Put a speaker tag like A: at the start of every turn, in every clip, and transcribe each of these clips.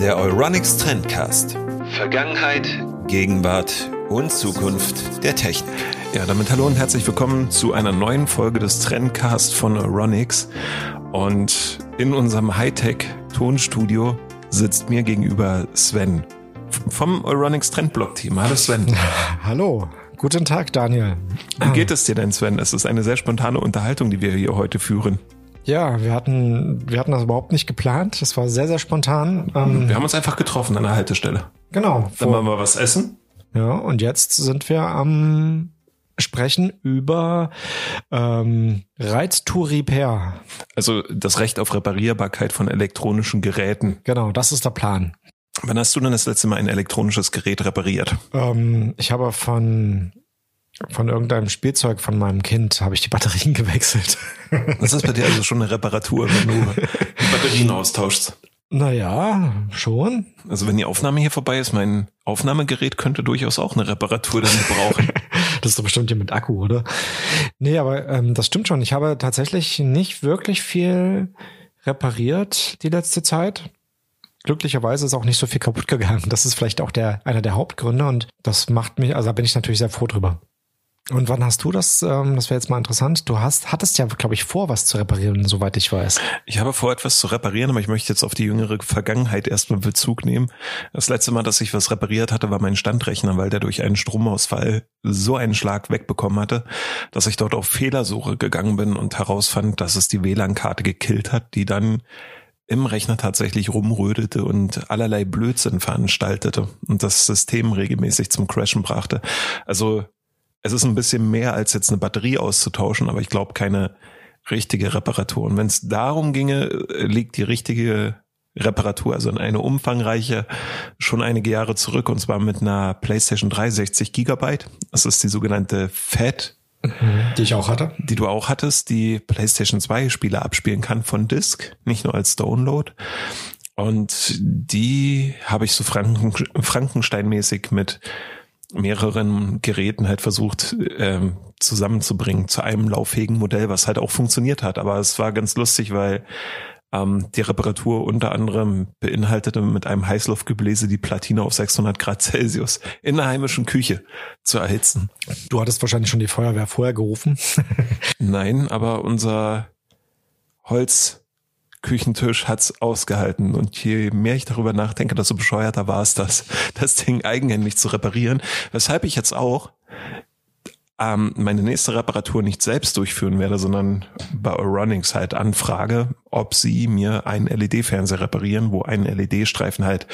A: Der Euronics Trendcast. Vergangenheit, Gegenwart und Zukunft der Technik.
B: Ja, damit hallo und herzlich willkommen zu einer neuen Folge des Trendcast von Euronics. Und in unserem Hightech-Tonstudio sitzt mir gegenüber Sven vom Euronics Trendblock-Team. Hallo Sven.
C: Hallo. Guten Tag, Daniel.
B: Wie geht es dir denn, Sven? Es ist eine sehr spontane Unterhaltung, die wir hier heute führen.
C: Ja, wir hatten, wir hatten das überhaupt nicht geplant. Das war sehr, sehr spontan. Ähm,
B: wir haben uns einfach getroffen an der Haltestelle.
C: Genau.
B: Dann wollen wir was essen.
C: Ja, und jetzt sind wir am sprechen über ähm, Right to Repair.
B: Also das Recht auf Reparierbarkeit von elektronischen Geräten.
C: Genau, das ist der Plan.
B: Wann hast du denn das letzte Mal ein elektronisches Gerät repariert?
C: Ähm, ich habe von von irgendeinem Spielzeug von meinem Kind habe ich die Batterien gewechselt.
B: Das ist bei dir also schon eine Reparatur, wenn du die Batterien austauschst.
C: Naja, schon.
B: Also wenn die Aufnahme hier vorbei ist, mein Aufnahmegerät könnte durchaus auch eine Reparatur dann brauchen.
C: das ist doch bestimmt hier mit Akku, oder? Nee, aber ähm, das stimmt schon. Ich habe tatsächlich nicht wirklich viel repariert die letzte Zeit glücklicherweise ist auch nicht so viel kaputt gegangen. Das ist vielleicht auch der, einer der Hauptgründe und das macht mich, also da bin ich natürlich sehr froh drüber. Und wann hast du das? Ähm, das wäre jetzt mal interessant. Du hast, hattest ja, glaube ich, vor, was zu reparieren, soweit ich weiß.
B: Ich habe vor, etwas zu reparieren, aber ich möchte jetzt auf die jüngere Vergangenheit erstmal Bezug nehmen. Das letzte Mal, dass ich was repariert hatte, war mein Standrechner, weil der durch einen Stromausfall so einen Schlag wegbekommen hatte, dass ich dort auf Fehlersuche gegangen bin und herausfand, dass es die WLAN-Karte gekillt hat, die dann im Rechner tatsächlich rumrödelte und allerlei Blödsinn veranstaltete und das System regelmäßig zum Crashen brachte. Also es ist ein bisschen mehr als jetzt eine Batterie auszutauschen, aber ich glaube keine richtige Reparatur. Und wenn es darum ginge, liegt die richtige Reparatur, also in eine umfangreiche, schon einige Jahre zurück und zwar mit einer PlayStation 3 60 Gigabyte. Das ist die sogenannte FAT
C: die ich auch hatte.
B: Die du auch hattest, die PlayStation 2 Spiele abspielen kann von Disk, nicht nur als Download. Und die habe ich so Franken, Frankensteinmäßig mit mehreren Geräten halt versucht ähm, zusammenzubringen zu einem lauffähigen Modell, was halt auch funktioniert hat. Aber es war ganz lustig, weil ähm, die Reparatur unter anderem beinhaltete mit einem Heißluftgebläse die Platine auf 600 Grad Celsius in der heimischen Küche zu erhitzen.
C: Du hattest wahrscheinlich schon die Feuerwehr vorher gerufen.
B: Nein, aber unser Holzküchentisch hat's ausgehalten. Und je mehr ich darüber nachdenke, desto bescheuerter war es das, das Ding eigenhändig zu reparieren. Weshalb ich jetzt auch ähm, meine nächste Reparatur nicht selbst durchführen werde, sondern bei Euronics halt anfrage, ob sie mir einen LED-Fernseher reparieren, wo ein LED-Streifen halt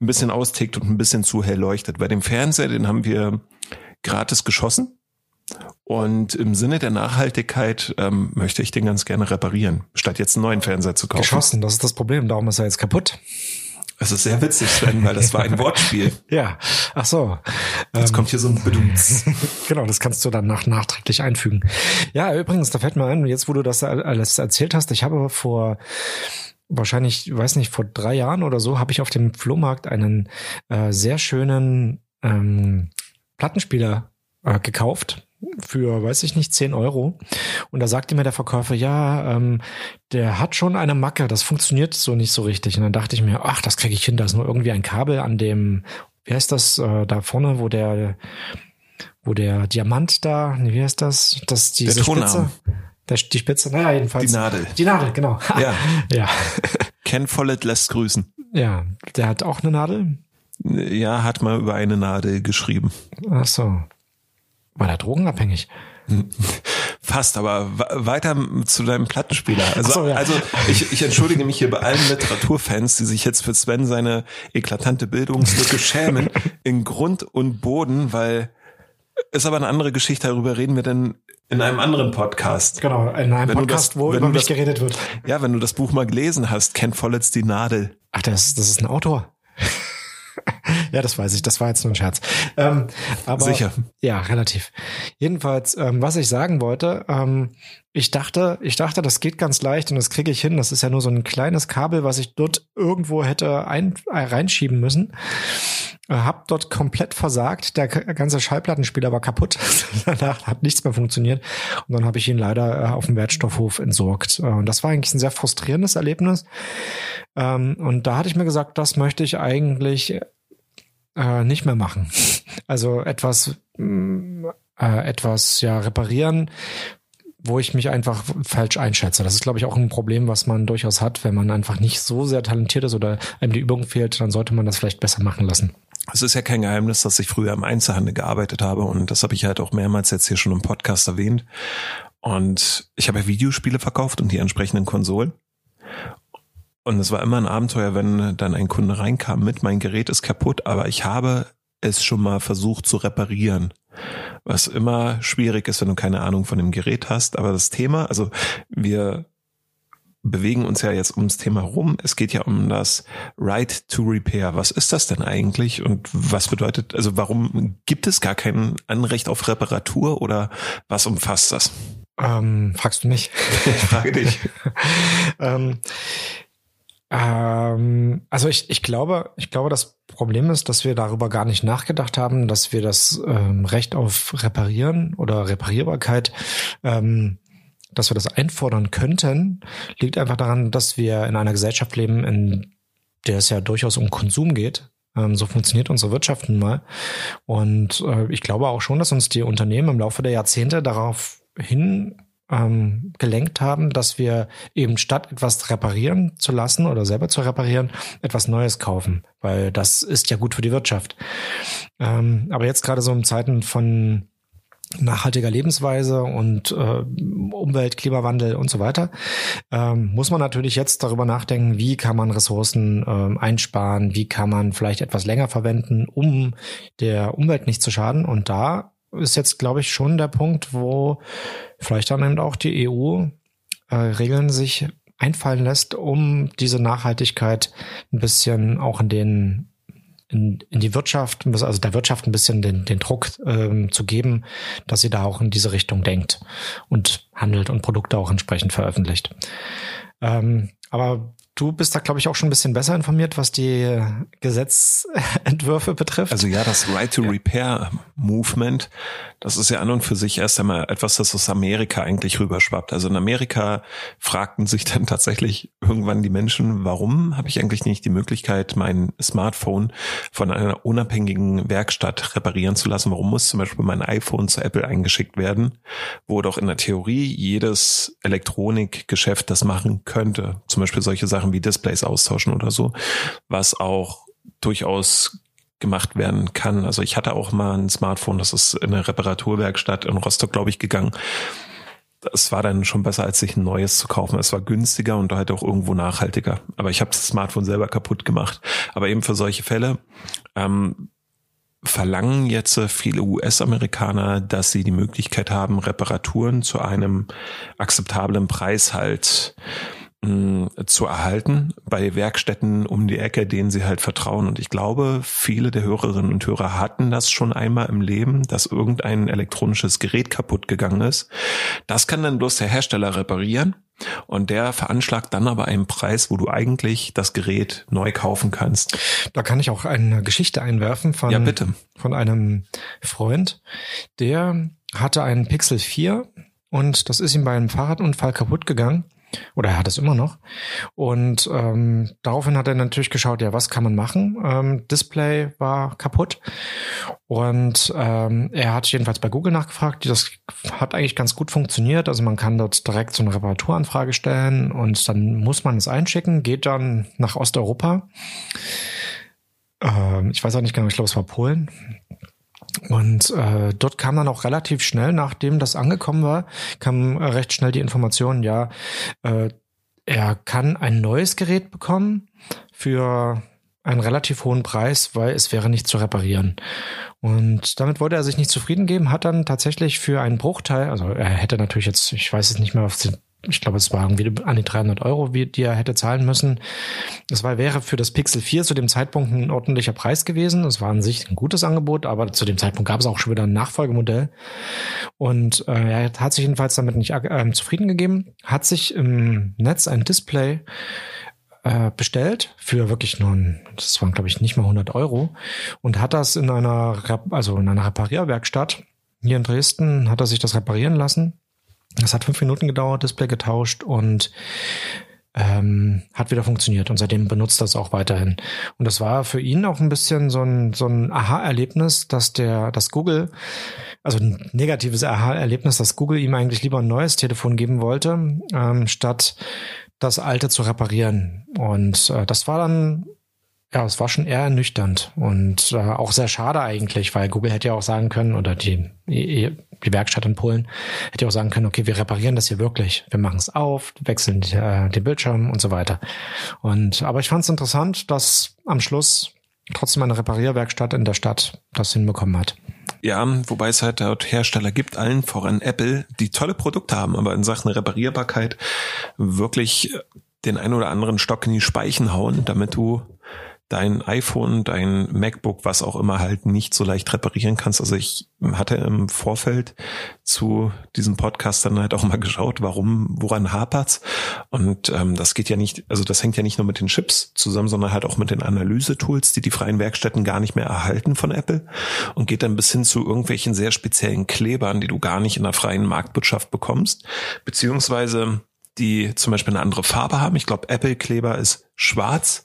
B: ein bisschen austickt und ein bisschen zu hell leuchtet. Bei dem Fernseher, den haben wir gratis geschossen. Und im Sinne der Nachhaltigkeit ähm, möchte ich den ganz gerne reparieren, statt jetzt einen neuen Fernseher zu kaufen.
C: Geschossen, das ist das Problem. Darum ist er jetzt kaputt.
B: Das ist sehr witzig, Sven, weil das war ein Wortspiel.
C: ja, ach so.
B: Jetzt ähm, kommt hier so ein Bedungs.
C: genau, das kannst du dann nach, nachträglich einfügen. Ja, übrigens, da fällt mir ein, jetzt wo du das alles erzählt hast, ich habe vor wahrscheinlich, weiß nicht, vor drei Jahren oder so, habe ich auf dem Flohmarkt einen äh, sehr schönen ähm, Plattenspieler äh, gekauft für, weiß ich nicht, 10 Euro. Und da sagte mir der Verkäufer, ja, ähm, der hat schon eine Macke, das funktioniert so nicht so richtig. Und dann dachte ich mir, ach, das kriege ich hin, da ist nur irgendwie ein Kabel an dem, wie heißt das, äh, da vorne, wo der, wo der Diamant da, wie heißt das, das diese
B: der Spitze.
C: Der, die Spitze, naja, jedenfalls.
B: Die Nadel.
C: Die Nadel, genau.
B: Ja.
C: ja.
B: Ken Follett lässt grüßen.
C: Ja, der hat auch eine Nadel?
B: Ja, hat mal über eine Nadel geschrieben.
C: Ach so. War er drogenabhängig?
B: Fast, aber weiter zu deinem Plattenspieler. Also,
C: so, ja.
B: also ich, ich entschuldige mich hier bei allen Literaturfans, die sich jetzt für Sven seine eklatante Bildungslücke schämen, in Grund und Boden, weil ist aber eine andere Geschichte, darüber reden wir denn in einem anderen Podcast.
C: Genau, in einem
B: Wenn
C: Podcast,
B: das-
C: wo über mich
B: das-
C: geredet wird.
B: Ja, wenn du das Buch mal gelesen hast, Ken Follett's Die Nadel.
C: Ach, das, das ist ein Autor. ja, das weiß ich. Das war jetzt nur ein Scherz. Ähm, aber,
B: Sicher.
C: Ja, relativ. Jedenfalls, ähm, was ich sagen wollte, ähm, ich dachte, ich dachte, das geht ganz leicht und das kriege ich hin. Das ist ja nur so ein kleines Kabel, was ich dort irgendwo hätte ein, äh, reinschieben müssen. Äh, hab dort komplett versagt. Der ganze Schallplattenspieler war kaputt. Danach hat nichts mehr funktioniert. Und dann habe ich ihn leider äh, auf dem Wertstoffhof entsorgt. Und das war eigentlich ein sehr frustrierendes Erlebnis. Ähm, und da hatte ich mir gesagt, das möchte ich eigentlich äh, nicht mehr machen. Also etwas, mm, äh, etwas ja reparieren, wo ich mich einfach falsch einschätze. Das ist, glaube ich, auch ein Problem, was man durchaus hat, wenn man einfach nicht so sehr talentiert ist oder einem die Übung fehlt, dann sollte man das vielleicht besser machen lassen.
B: Es ist ja kein Geheimnis, dass ich früher im Einzelhandel gearbeitet habe und das habe ich halt auch mehrmals jetzt hier schon im Podcast erwähnt. Und ich habe ja Videospiele verkauft und die entsprechenden Konsolen. Und es war immer ein Abenteuer, wenn dann ein Kunde reinkam mit, mein Gerät ist kaputt, aber ich habe es schon mal versucht zu reparieren. Was immer schwierig ist, wenn du keine Ahnung von dem Gerät hast. Aber das Thema, also wir bewegen uns ja jetzt ums Thema rum. Es geht ja um das Right to Repair. Was ist das denn eigentlich und was bedeutet, also warum gibt es gar kein Anrecht auf Reparatur oder was umfasst das?
C: Ähm, fragst du mich?
B: Ich frage dich.
C: ähm, ähm, also ich, ich glaube, ich glaube, das Problem ist, dass wir darüber gar nicht nachgedacht haben, dass wir das ähm, Recht auf Reparieren oder Reparierbarkeit, ähm, dass wir das einfordern könnten, liegt einfach daran, dass wir in einer Gesellschaft leben, in der es ja durchaus um Konsum geht. Ähm, so funktioniert unsere Wirtschaft nun mal. Und äh, ich glaube auch schon, dass uns die Unternehmen im Laufe der Jahrzehnte darauf hin ähm, gelenkt haben, dass wir eben statt etwas reparieren zu lassen oder selber zu reparieren, etwas Neues kaufen, weil das ist ja gut für die Wirtschaft. Ähm, aber jetzt gerade so in Zeiten von nachhaltiger Lebensweise und äh, Umwelt, Klimawandel und so weiter, ähm, muss man natürlich jetzt darüber nachdenken, wie kann man Ressourcen ähm, einsparen, wie kann man vielleicht etwas länger verwenden, um der Umwelt nicht zu schaden. Und da ist jetzt, glaube ich, schon der Punkt, wo vielleicht dann eben auch die EU äh, Regeln sich einfallen lässt, um diese Nachhaltigkeit ein bisschen auch in den in, in die Wirtschaft, also der Wirtschaft ein bisschen den, den Druck ähm, zu geben, dass sie da auch in diese Richtung denkt und handelt und Produkte auch entsprechend veröffentlicht. Ähm, aber Du bist da, glaube ich, auch schon ein bisschen besser informiert, was die Gesetzentwürfe betrifft.
B: Also ja, das Right to Repair Movement, das ist ja an und für sich erst einmal etwas, das aus Amerika eigentlich rüberschwappt. Also in Amerika fragten sich dann tatsächlich irgendwann die Menschen, warum habe ich eigentlich nicht die Möglichkeit, mein Smartphone von einer unabhängigen Werkstatt reparieren zu lassen? Warum muss zum Beispiel mein iPhone zu Apple eingeschickt werden, wo doch in der Theorie jedes Elektronikgeschäft das machen könnte? Zum Beispiel solche Sachen Sachen wie Displays austauschen oder so, was auch durchaus gemacht werden kann. Also ich hatte auch mal ein Smartphone, das ist in eine Reparaturwerkstatt in Rostock, glaube ich, gegangen. Es war dann schon besser, als sich ein neues zu kaufen. Es war günstiger und halt auch irgendwo nachhaltiger. Aber ich habe das Smartphone selber kaputt gemacht. Aber eben für solche Fälle ähm, verlangen jetzt viele US-Amerikaner, dass sie die Möglichkeit haben, Reparaturen zu einem akzeptablen Preis halt zu erhalten bei Werkstätten um die Ecke, denen sie halt vertrauen. Und ich glaube, viele der Hörerinnen und Hörer hatten das schon einmal im Leben, dass irgendein elektronisches Gerät kaputt gegangen ist. Das kann dann bloß der Hersteller reparieren. Und der veranschlagt dann aber einen Preis, wo du eigentlich das Gerät neu kaufen kannst.
C: Da kann ich auch eine Geschichte einwerfen von,
B: ja, bitte.
C: von einem Freund, der hatte einen Pixel 4 und das ist ihm bei einem Fahrradunfall kaputt gegangen. Oder er hat es immer noch. Und ähm, daraufhin hat er natürlich geschaut, ja, was kann man machen? Ähm, Display war kaputt. Und ähm, er hat jedenfalls bei Google nachgefragt. Das hat eigentlich ganz gut funktioniert. Also man kann dort direkt so eine Reparaturanfrage stellen und dann muss man es einschicken, geht dann nach Osteuropa. Ähm, ich weiß auch nicht genau, ich glaube, es war Polen. Und äh, dort kam dann auch relativ schnell, nachdem das angekommen war, kam äh, recht schnell die Information, ja, äh, er kann ein neues Gerät bekommen für einen relativ hohen Preis, weil es wäre nicht zu reparieren. Und damit wollte er sich nicht zufrieden geben, hat dann tatsächlich für einen Bruchteil, also er hätte natürlich jetzt, ich weiß es nicht mehr, ich glaube, es war irgendwie an die 300 Euro, die er hätte zahlen müssen. Das war, wäre für das Pixel 4 zu dem Zeitpunkt ein ordentlicher Preis gewesen. Es war an sich ein gutes Angebot, aber zu dem Zeitpunkt gab es auch schon wieder ein Nachfolgemodell. Und äh, er hat sich jedenfalls damit nicht äh, zufrieden gegeben, hat sich im Netz ein Display äh, bestellt für wirklich nur, ein, das waren glaube ich nicht mal 100 Euro und hat das in einer, also in einer Reparierwerkstatt hier in Dresden, hat er sich das reparieren lassen das hat fünf Minuten gedauert, Display getauscht und ähm, hat wieder funktioniert und seitdem benutzt das auch weiterhin. Und das war für ihn auch ein bisschen so ein, so ein Aha-Erlebnis, dass der, dass Google, also ein negatives Aha-Erlebnis, dass Google ihm eigentlich lieber ein neues Telefon geben wollte, ähm, statt das alte zu reparieren. Und äh, das war dann ja, es war schon eher ernüchternd und äh, auch sehr schade eigentlich, weil Google hätte ja auch sagen können, oder die, die Werkstatt in Polen hätte ja auch sagen können, okay, wir reparieren das hier wirklich. Wir machen es auf, wechseln äh, den Bildschirm und so weiter. Und aber ich fand es interessant, dass am Schluss trotzdem eine Reparierwerkstatt in der Stadt das hinbekommen hat.
B: Ja, wobei es halt dort Hersteller gibt, allen voran Apple, die tolle Produkte haben, aber in Sachen Reparierbarkeit wirklich den ein oder anderen Stock in die Speichen hauen, damit du dein iPhone, dein MacBook, was auch immer halt nicht so leicht reparieren kannst. Also ich hatte im Vorfeld zu diesem Podcast dann halt auch mal geschaut, warum, woran hapert's? Und ähm, das geht ja nicht, also das hängt ja nicht nur mit den Chips zusammen, sondern halt auch mit den Analysetools, die die freien Werkstätten gar nicht mehr erhalten von Apple und geht dann bis hin zu irgendwelchen sehr speziellen Klebern, die du gar nicht in der freien Marktwirtschaft bekommst, beziehungsweise die zum Beispiel eine andere Farbe haben. Ich glaube, Apple-Kleber ist schwarz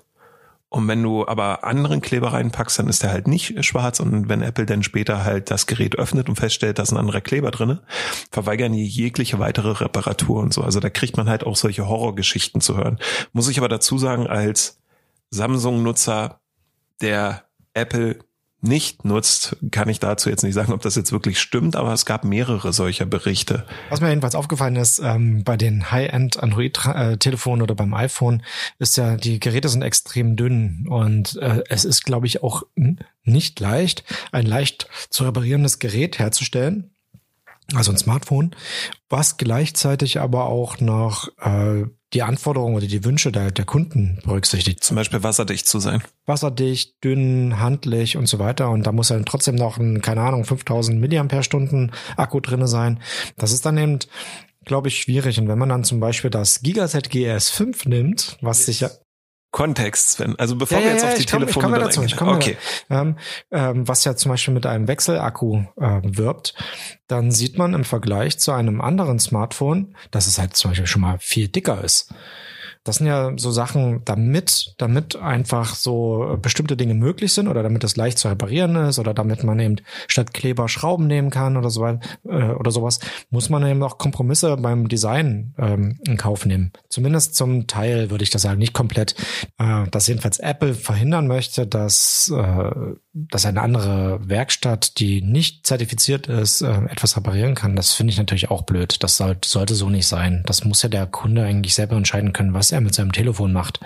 B: und wenn du aber anderen Kleber reinpackst, dann ist der halt nicht schwarz. Und wenn Apple dann später halt das Gerät öffnet und feststellt, da ist ein anderer Kleber drinne, verweigern die jegliche weitere Reparatur und so. Also da kriegt man halt auch solche Horrorgeschichten zu hören. Muss ich aber dazu sagen, als Samsung-Nutzer, der Apple nicht nutzt, kann ich dazu jetzt nicht sagen, ob das jetzt wirklich stimmt, aber es gab mehrere solcher Berichte.
C: Was mir jedenfalls aufgefallen ist, ähm, bei den High-End Android-Telefonen oder beim iPhone, ist ja, die Geräte sind extrem dünn und äh, es ist, glaube ich, auch nicht leicht, ein leicht zu reparierendes Gerät herzustellen also ein Smartphone, was gleichzeitig aber auch noch äh, die Anforderungen oder die Wünsche der, der Kunden berücksichtigt.
B: Zum Beispiel wasserdicht zu sein.
C: Wasserdicht, dünn, handlich und so weiter. Und da muss dann trotzdem noch ein, keine Ahnung, 5000 Milliampere-Stunden Akku drinne sein. Das ist dann eben glaube ich, schwierig. Und wenn man dann zum Beispiel das Gigaset GS5 nimmt, was sich ja
B: Kontext, Sven. Also bevor ja, wir jetzt ja, auf die Telefone
C: ich komme dazu, ich komme okay. Ähm, ähm, was ja zum Beispiel mit einem Wechselakku äh, wirbt, dann sieht man im Vergleich zu einem anderen Smartphone, dass es halt zum Beispiel schon mal viel dicker ist. Das sind ja so Sachen, damit, damit einfach so bestimmte Dinge möglich sind oder damit es leicht zu reparieren ist oder damit man eben statt Kleber Schrauben nehmen kann oder so äh, oder sowas, muss man eben auch Kompromisse beim Design ähm, in Kauf nehmen. Zumindest zum Teil würde ich das sagen, nicht komplett. Äh, dass jedenfalls Apple verhindern möchte, dass, äh, dass eine andere Werkstatt, die nicht zertifiziert ist, äh, etwas reparieren kann. Das finde ich natürlich auch blöd. Das sollte, so nicht sein. Das muss ja der Kunde eigentlich selber entscheiden können, was er er mit seinem Telefon macht.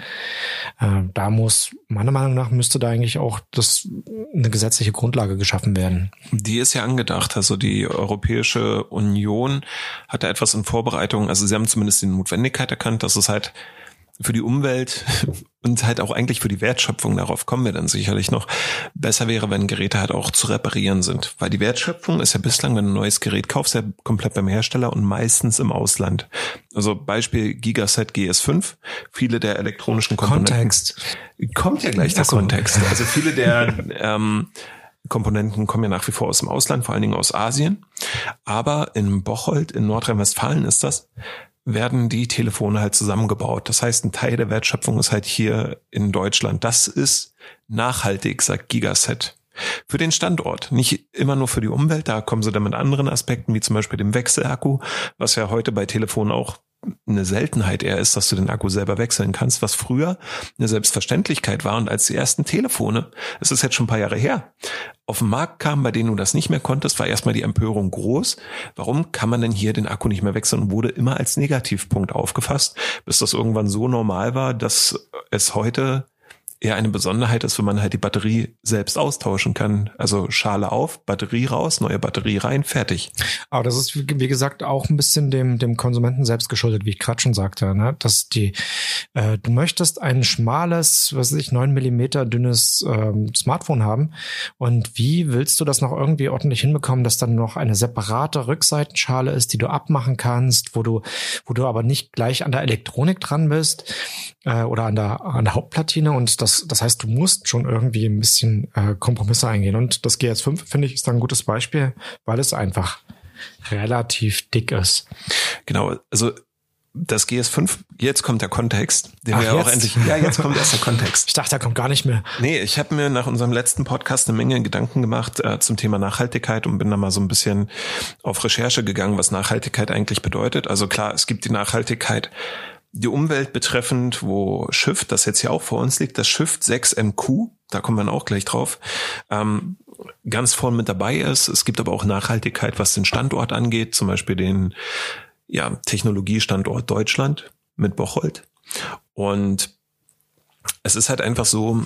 C: Äh, da muss, meiner Meinung nach, müsste da eigentlich auch das, eine gesetzliche Grundlage geschaffen werden.
B: Die ist ja angedacht. Also die Europäische Union hat da etwas in Vorbereitung. Also sie haben zumindest die Notwendigkeit erkannt, dass es halt für die Umwelt und halt auch eigentlich für die Wertschöpfung, darauf kommen wir dann sicherlich noch, besser wäre, wenn Geräte halt auch zu reparieren sind. Weil die Wertschöpfung ist ja bislang, wenn du ein neues Gerät kaufst, ja komplett beim Hersteller und meistens im Ausland. Also Beispiel Gigaset GS5, viele der elektronischen Komponenten.
C: Kontext.
B: Kommt ja gleich der so. Kontext. Also viele der ähm, Komponenten kommen ja nach wie vor aus dem Ausland, vor allen Dingen aus Asien. Aber in Bocholt in Nordrhein-Westfalen ist das, werden die Telefone halt zusammengebaut. Das heißt, ein Teil der Wertschöpfung ist halt hier in Deutschland. Das ist nachhaltig, sagt Gigaset. Für den Standort, nicht immer nur für die Umwelt, da kommen sie dann mit anderen Aspekten, wie zum Beispiel dem Wechselakku, was ja heute bei Telefonen auch eine Seltenheit eher ist, dass du den Akku selber wechseln kannst, was früher eine Selbstverständlichkeit war und als die ersten Telefone, es ist jetzt schon ein paar Jahre her, auf den Markt kamen, bei denen du das nicht mehr konntest, war erstmal die Empörung groß. Warum kann man denn hier den Akku nicht mehr wechseln und wurde immer als Negativpunkt aufgefasst, bis das irgendwann so normal war, dass es heute eher eine Besonderheit ist, wenn man halt die Batterie selbst austauschen kann. Also Schale auf, Batterie raus, neue Batterie rein, fertig.
C: Aber das ist, wie gesagt, auch ein bisschen dem, dem Konsumenten selbst geschuldet, wie ich gerade schon sagte, ne? dass die, äh, du möchtest ein schmales, was weiß ich, neun Millimeter dünnes ähm, Smartphone haben und wie willst du das noch irgendwie ordentlich hinbekommen, dass dann noch eine separate Rückseitenschale ist, die du abmachen kannst, wo du, wo du aber nicht gleich an der Elektronik dran bist äh, oder an der, an der Hauptplatine und das, das heißt, du musst schon irgendwie ein bisschen äh, Kompromisse eingehen. Und das GS5, finde ich, ist da ein gutes Beispiel, weil es einfach relativ dick ist.
B: Genau, also das GS5, jetzt kommt der Kontext, den
C: Ach,
B: wir auch
C: jetzt?
B: endlich, ja, jetzt kommt erst der Kontext.
C: Ich dachte, da kommt gar nicht mehr.
B: Nee, ich habe mir nach unserem letzten Podcast eine Menge Gedanken gemacht äh, zum Thema Nachhaltigkeit und bin da mal so ein bisschen auf Recherche gegangen, was Nachhaltigkeit eigentlich bedeutet. Also klar, es gibt die Nachhaltigkeit die Umwelt betreffend, wo Schiff, das jetzt hier auch vor uns liegt, das Schiff 6MQ, da kommen wir auch gleich drauf, ähm, ganz vorn mit dabei ist. Es gibt aber auch Nachhaltigkeit, was den Standort angeht, zum Beispiel den ja, Technologiestandort Deutschland mit Bocholt. Und es ist halt einfach so,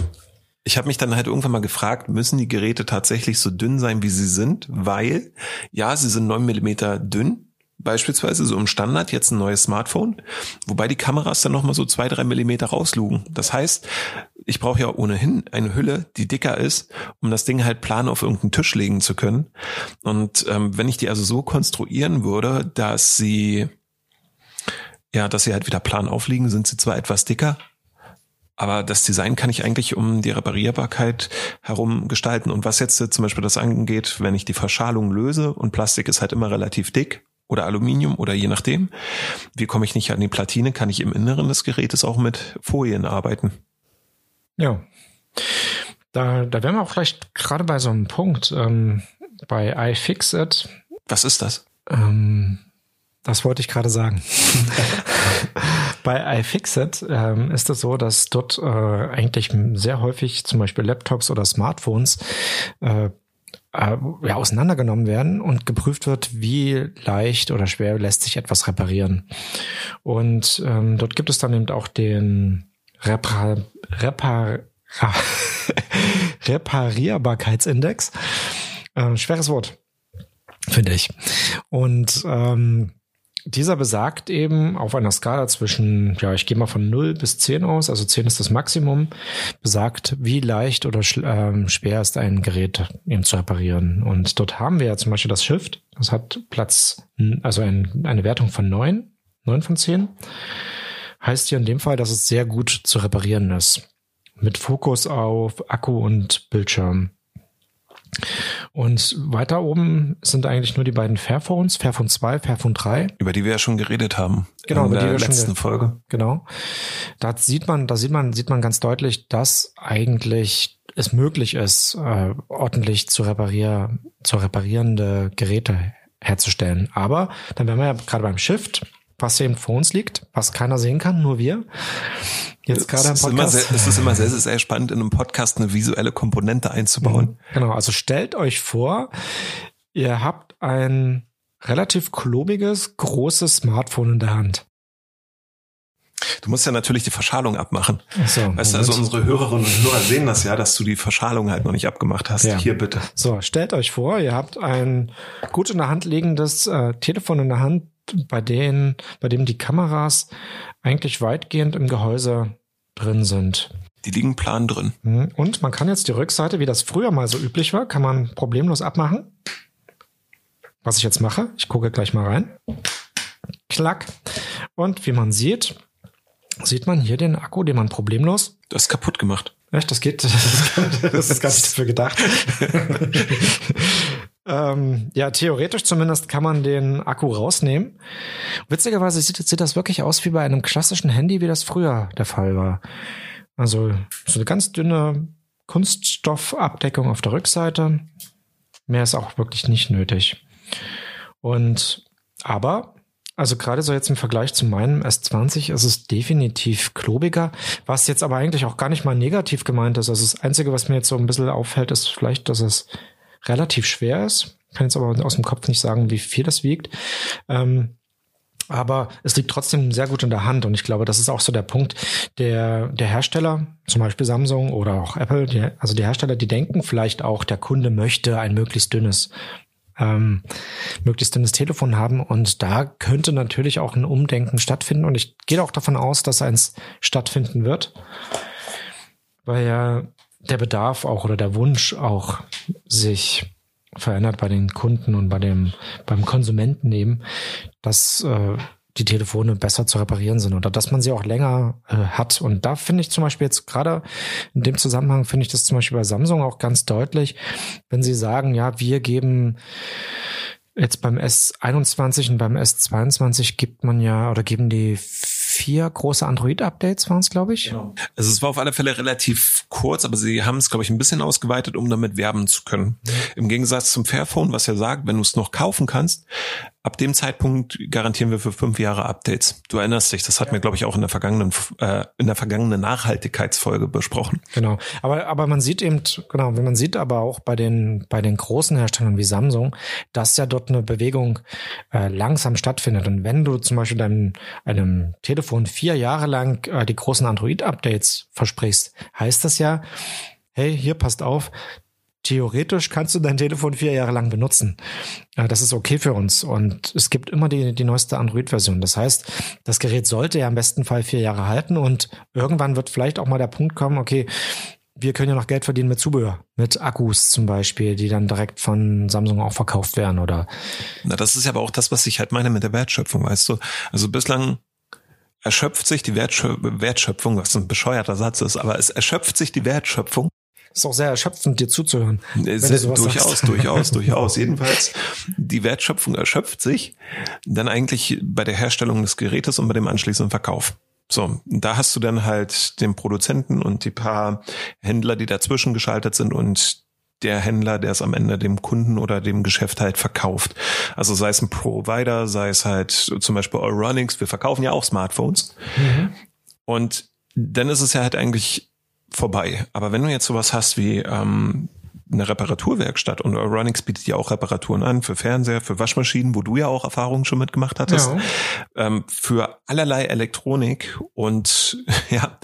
B: ich habe mich dann halt irgendwann mal gefragt, müssen die Geräte tatsächlich so dünn sein, wie sie sind? Weil, ja, sie sind neun Millimeter dünn, beispielsweise so im Standard jetzt ein neues Smartphone, wobei die Kameras dann nochmal so zwei, drei Millimeter rauslugen. Das heißt, ich brauche ja ohnehin eine Hülle, die dicker ist, um das Ding halt plan auf irgendeinen Tisch legen zu können. Und ähm, wenn ich die also so konstruieren würde, dass sie ja, dass sie halt wieder plan aufliegen, sind sie zwar etwas dicker, aber das Design kann ich eigentlich um die Reparierbarkeit herum gestalten. Und was jetzt zum Beispiel das angeht, wenn ich die Verschalung löse und Plastik ist halt immer relativ dick oder Aluminium oder je nachdem, wie komme ich nicht an die Platine, kann ich im Inneren des Gerätes auch mit Folien arbeiten.
C: Ja. Da, da wären wir auch vielleicht gerade bei so einem Punkt. Ähm, bei iFixit,
B: Was ist das?
C: ähm, das wollte ich gerade sagen. Bei iFixit ähm, ist es so, dass dort äh, eigentlich sehr häufig zum Beispiel Laptops oder Smartphones äh, äh, ja, auseinandergenommen werden und geprüft wird, wie leicht oder schwer lässt sich etwas reparieren. Und ähm, dort gibt es dann eben auch den Repar Repar Reparierbarkeitsindex. Äh, schweres Wort, finde ich. Und ähm, dieser besagt eben auf einer Skala zwischen, ja, ich gehe mal von 0 bis 10 aus, also 10 ist das Maximum, besagt, wie leicht oder ähm, schwer ist ein Gerät eben zu reparieren. Und dort haben wir ja zum Beispiel das Shift, das hat Platz, also ein, eine Wertung von 9, 9 von 10. Heißt hier in dem Fall, dass es sehr gut zu reparieren ist. Mit Fokus auf Akku und Bildschirm. Und weiter oben sind eigentlich nur die beiden Fairphones, Fairphone 2, Fairphone 3.
B: Über die wir ja schon geredet haben.
C: Genau,
B: in
C: über die
B: der
C: wir schon
B: letzten
C: ge-
B: Folge.
C: Genau. Da sieht man, da sieht man, sieht man ganz deutlich, dass eigentlich es möglich ist, äh, ordentlich zu reparieren, zu reparierende Geräte herzustellen. Aber dann wären wir ja gerade beim Shift, was hier im vor uns liegt, was keiner sehen kann, nur wir. Jetzt gerade im
B: es, ist immer
C: Podcast.
B: sehr, es ist immer sehr, sehr, spannend, in einem Podcast eine visuelle Komponente einzubauen.
C: Genau, also stellt euch vor, ihr habt ein relativ klobiges, großes Smartphone in der Hand.
B: Du musst ja natürlich die Verschalung abmachen.
C: So,
B: Weißt du, also unsere Hörerinnen und Hörer sehen das ja, dass du die Verschalung halt noch nicht abgemacht hast.
C: Ja.
B: Hier bitte.
C: So, stellt euch vor, ihr habt ein gut in der Hand liegendes äh, Telefon in der Hand, bei denen, bei dem die Kameras eigentlich weitgehend im Gehäuse drin sind.
B: Die liegen plan drin.
C: Mhm. Und man kann jetzt die Rückseite, wie das früher mal so üblich war, kann man problemlos abmachen. Was ich jetzt mache, ich gucke gleich mal rein. Klack. Und wie man sieht, sieht man hier den Akku, den man problemlos
B: Du hast kaputt gemacht.
C: Echt, das geht. Das ist gar nicht dafür gedacht. ähm, ja, theoretisch zumindest kann man den Akku rausnehmen. Witzigerweise sieht, sieht das wirklich aus wie bei einem klassischen Handy, wie das früher der Fall war. Also so eine ganz dünne Kunststoffabdeckung auf der Rückseite. Mehr ist auch wirklich nicht nötig. Und aber also gerade so jetzt im Vergleich zu meinem S20 ist es definitiv klobiger, was jetzt aber eigentlich auch gar nicht mal negativ gemeint ist. Also das Einzige, was mir jetzt so ein bisschen auffällt, ist vielleicht, dass es relativ schwer ist. Kann jetzt aber aus dem Kopf nicht sagen, wie viel das wiegt. Ähm, Aber es liegt trotzdem sehr gut in der Hand und ich glaube, das ist auch so der Punkt der, der Hersteller, zum Beispiel Samsung oder auch Apple, die, also die Hersteller, die denken vielleicht auch, der Kunde möchte ein möglichst dünnes ähm, möglichst dünnes Telefon haben und da könnte natürlich auch ein Umdenken stattfinden und ich gehe auch davon aus, dass eins stattfinden wird, weil ja der Bedarf auch oder der Wunsch auch sich verändert bei den Kunden und bei dem beim Konsumenten eben, dass äh, die Telefone besser zu reparieren sind oder dass man sie auch länger äh, hat. Und da finde ich zum Beispiel jetzt gerade in dem Zusammenhang finde ich das zum Beispiel bei Samsung auch ganz deutlich, wenn sie sagen, ja, wir geben jetzt beim S21 und beim S22 gibt man ja oder geben die vier große Android-Updates waren es, glaube ich. Genau.
B: Also es war auf alle Fälle relativ kurz, aber sie haben es, glaube ich, ein bisschen ausgeweitet, um damit werben zu können. Mhm. Im Gegensatz zum Fairphone, was ja sagt, wenn du es noch kaufen kannst, ab dem Zeitpunkt garantieren wir für fünf Jahre Updates. Du erinnerst dich, das hatten ja. wir, glaube ich, auch in der vergangenen, äh, in der vergangenen Nachhaltigkeitsfolge besprochen.
C: Genau. Aber, aber man sieht eben, genau, wenn man sieht aber auch bei den, bei den großen Herstellern wie Samsung, dass ja dort eine Bewegung äh, langsam stattfindet. Und wenn du zum Beispiel deinem, einem Telefon vier Jahre lang äh, die großen Android-Updates versprichst, heißt das ja, hey, hier passt auf, theoretisch kannst du dein Telefon vier Jahre lang benutzen. Das ist okay für uns. Und es gibt immer die, die neueste Android-Version. Das heißt, das Gerät sollte ja im besten Fall vier Jahre halten und irgendwann wird vielleicht auch mal der Punkt kommen, okay, wir können ja noch Geld verdienen mit Zubehör, mit Akkus zum Beispiel, die dann direkt von Samsung auch verkauft werden oder.
B: Na, das ist ja aber auch das, was ich halt meine mit der Wertschöpfung, weißt du? Also bislang erschöpft sich die Wertschöpfung, was ein bescheuerter Satz ist, aber es erschöpft sich die Wertschöpfung
C: ist auch sehr erschöpfend, dir zuzuhören.
B: Sehr, durchaus, durchaus, durchaus. Jedenfalls, die Wertschöpfung erschöpft sich dann eigentlich bei der Herstellung des Gerätes und bei dem anschließenden Verkauf. So, da hast du dann halt den Produzenten und die paar Händler, die dazwischen geschaltet sind und der Händler, der es am Ende dem Kunden oder dem Geschäft halt verkauft. Also sei es ein Provider, sei es halt zum Beispiel Euronics, wir verkaufen ja auch Smartphones. Mhm. Und dann ist es ja halt eigentlich vorbei. Aber wenn du jetzt sowas hast wie ähm, eine Reparaturwerkstatt und Euronics bietet ja auch Reparaturen an für Fernseher, für Waschmaschinen, wo du ja auch Erfahrungen schon mitgemacht hattest, ja. ähm, für allerlei Elektronik und ja,